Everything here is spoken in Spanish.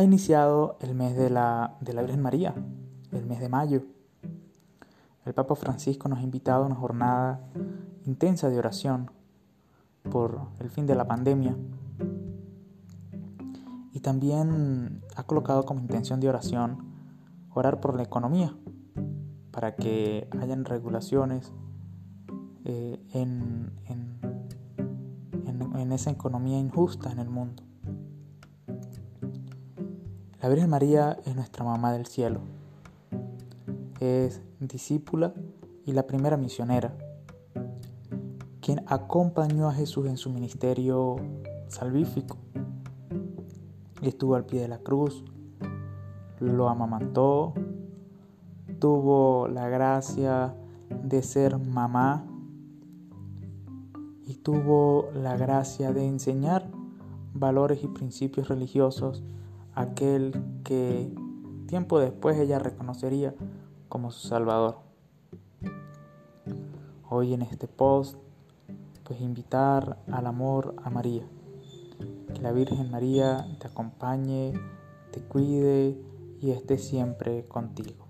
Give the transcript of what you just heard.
ha iniciado el mes de la, Virgen María, el mes de mayo. El Papa Francisco nos ha invitado a una jornada intensa de oración por el fin de la pandemia y también ha colocado como intención de oración orar por la economía para que hayan regulaciones eh, en esa economía injusta en el mundo. La Virgen María es nuestra mamá del cielo. Es discípula y la primera misionera, quien acompañó a Jesús en su ministerio salvífico. Estuvo al pie de la cruz, lo amamantó, tuvo la gracia de ser mamá y tuvo la gracia de enseñar valores y principios religiosos aquel que tiempo después ella reconocería como su Salvador. Hoy en este post, pues invitar al amor a María. Que la Virgen María te acompañe, te cuide y esté siempre contigo.